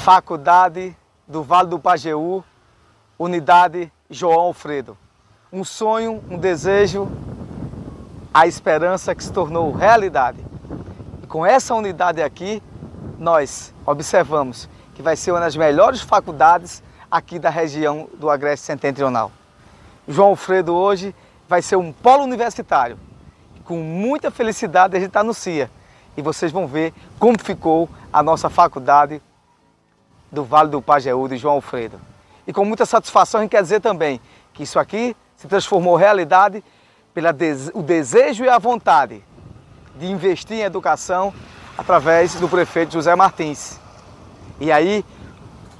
Faculdade do Vale do Pajeú, Unidade João Alfredo. Um sonho, um desejo, a esperança que se tornou realidade. E com essa unidade aqui, nós observamos que vai ser uma das melhores faculdades aqui da região do Agreste Setentrional. João Alfredo hoje vai ser um polo universitário. Com muita felicidade a gente anuncia. E vocês vão ver como ficou a nossa faculdade do Vale do Pajeú de João Alfredo. E com muita satisfação a gente quer dizer também que isso aqui se transformou realidade pelo desejo e a vontade de investir em educação através do prefeito José Martins. E aí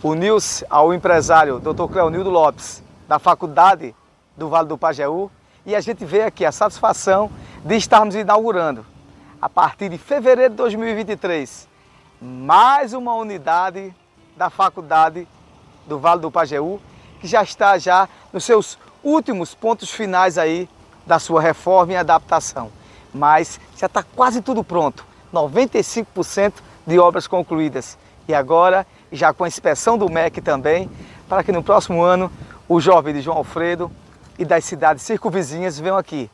uniu-se ao empresário Dr. Cleonildo Lopes, da Faculdade do Vale do Pajeú, e a gente vê aqui a satisfação de estarmos inaugurando, a partir de fevereiro de 2023, mais uma unidade da Faculdade do Vale do Pajeú, que já está já nos seus últimos pontos finais aí da sua reforma e adaptação. Mas já está quase tudo pronto, 95% de obras concluídas. E agora, já com a inspeção do MEC também, para que no próximo ano o jovem de João Alfredo e das cidades circunvizinhas venham aqui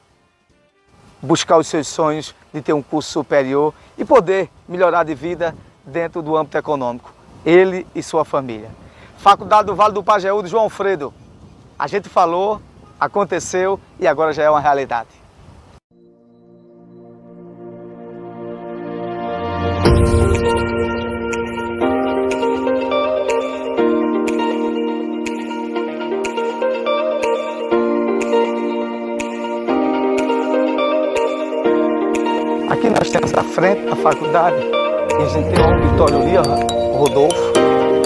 buscar os seus sonhos de ter um curso superior e poder melhorar de vida dentro do âmbito econômico, ele e sua família. Faculdade do Vale do Pajeú de João Alfredo. A gente falou, aconteceu e agora já é uma realidade. Aqui nós temos a frente da faculdade e a gente tem o auditório ali, ó, Rodolfo.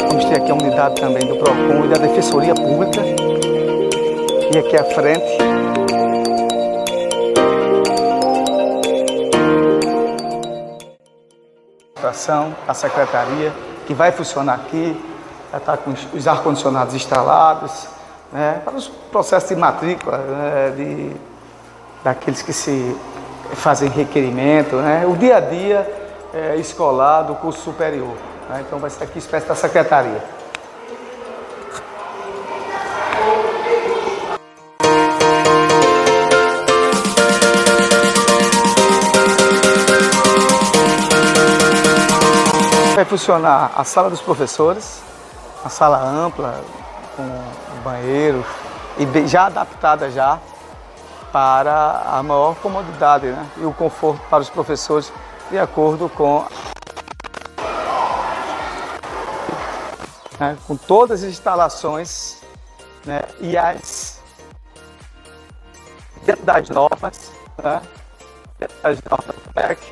Vamos ter aqui a unidade também do PROCON e da Defensoria Pública. E aqui à frente. A secretaria que vai funcionar aqui, está com os ar-condicionados instalados, né, para os processos de matrícula né, de, daqueles que se fazem requerimento, né? o dia a dia é, escolar do curso superior. Né? Então vai ser aqui espécie da secretaria. Vai funcionar a sala dos professores, a sala ampla, com banheiro, e já adaptada já para a maior comodidade né? e o conforto para os professores de acordo com, né? com todas as instalações né? e as dentro das normas, né? dentro das normas do PEC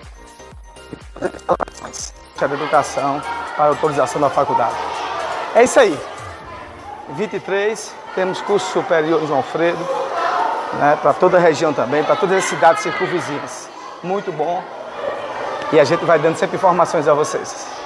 e todas as instalações de educação para autorização da faculdade. É isso aí. 23, temos curso superior João Alfredo, né, para toda a região também, para todas as cidades circunvizinhas. Muito bom. E a gente vai dando sempre informações a vocês.